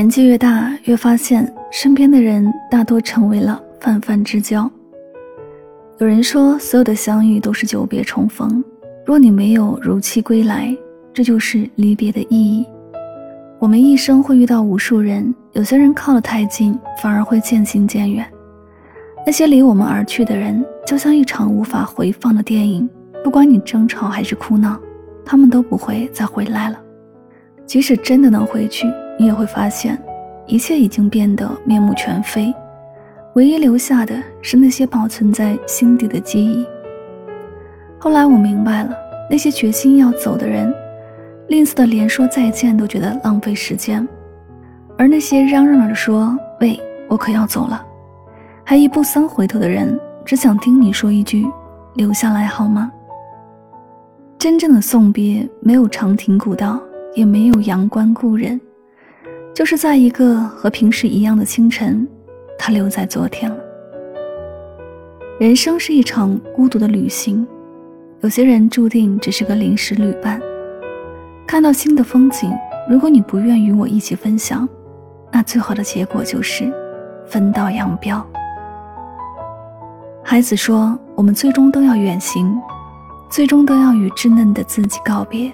年纪越大，越发现身边的人大多成为了泛泛之交。有人说，所有的相遇都是久别重逢。若你没有如期归来，这就是离别的意义。我们一生会遇到无数人，有些人靠得太近，反而会渐行渐远。那些离我们而去的人，就像一场无法回放的电影，不管你争吵还是哭闹，他们都不会再回来了。即使真的能回去。你也会发现，一切已经变得面目全非，唯一留下的是那些保存在心底的记忆。后来我明白了，那些决心要走的人，吝啬的连说再见都觉得浪费时间；而那些嚷嚷着说“喂，我可要走了”，还一步三回头的人，只想听你说一句“留下来好吗”。真正的送别，没有长亭古道，也没有阳关故人。就是在一个和平时一样的清晨，他留在昨天了。人生是一场孤独的旅行，有些人注定只是个临时旅伴。看到新的风景，如果你不愿与我一起分享，那最好的结果就是分道扬镳。孩子说：“我们最终都要远行，最终都要与稚嫩的自己告别。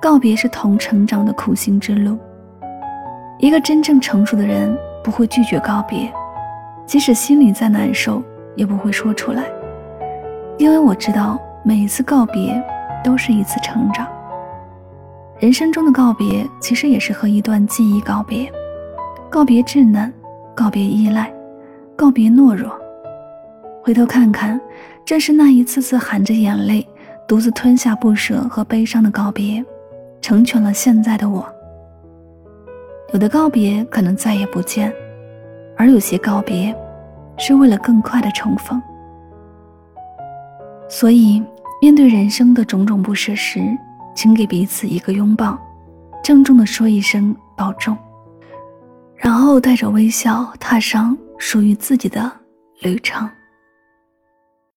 告别是同成长的苦行之路。”一个真正成熟的人不会拒绝告别，即使心里再难受，也不会说出来。因为我知道，每一次告别都是一次成长。人生中的告别，其实也是和一段记忆告别，告别稚嫩，告别依赖，告别懦弱。回头看看，正是那一次次含着眼泪，独自吞下不舍和悲伤的告别，成全了现在的我。有的告别可能再也不见，而有些告别，是为了更快的重逢。所以，面对人生的种种不舍时，请给彼此一个拥抱，郑重的说一声保重，然后带着微笑踏上属于自己的旅程。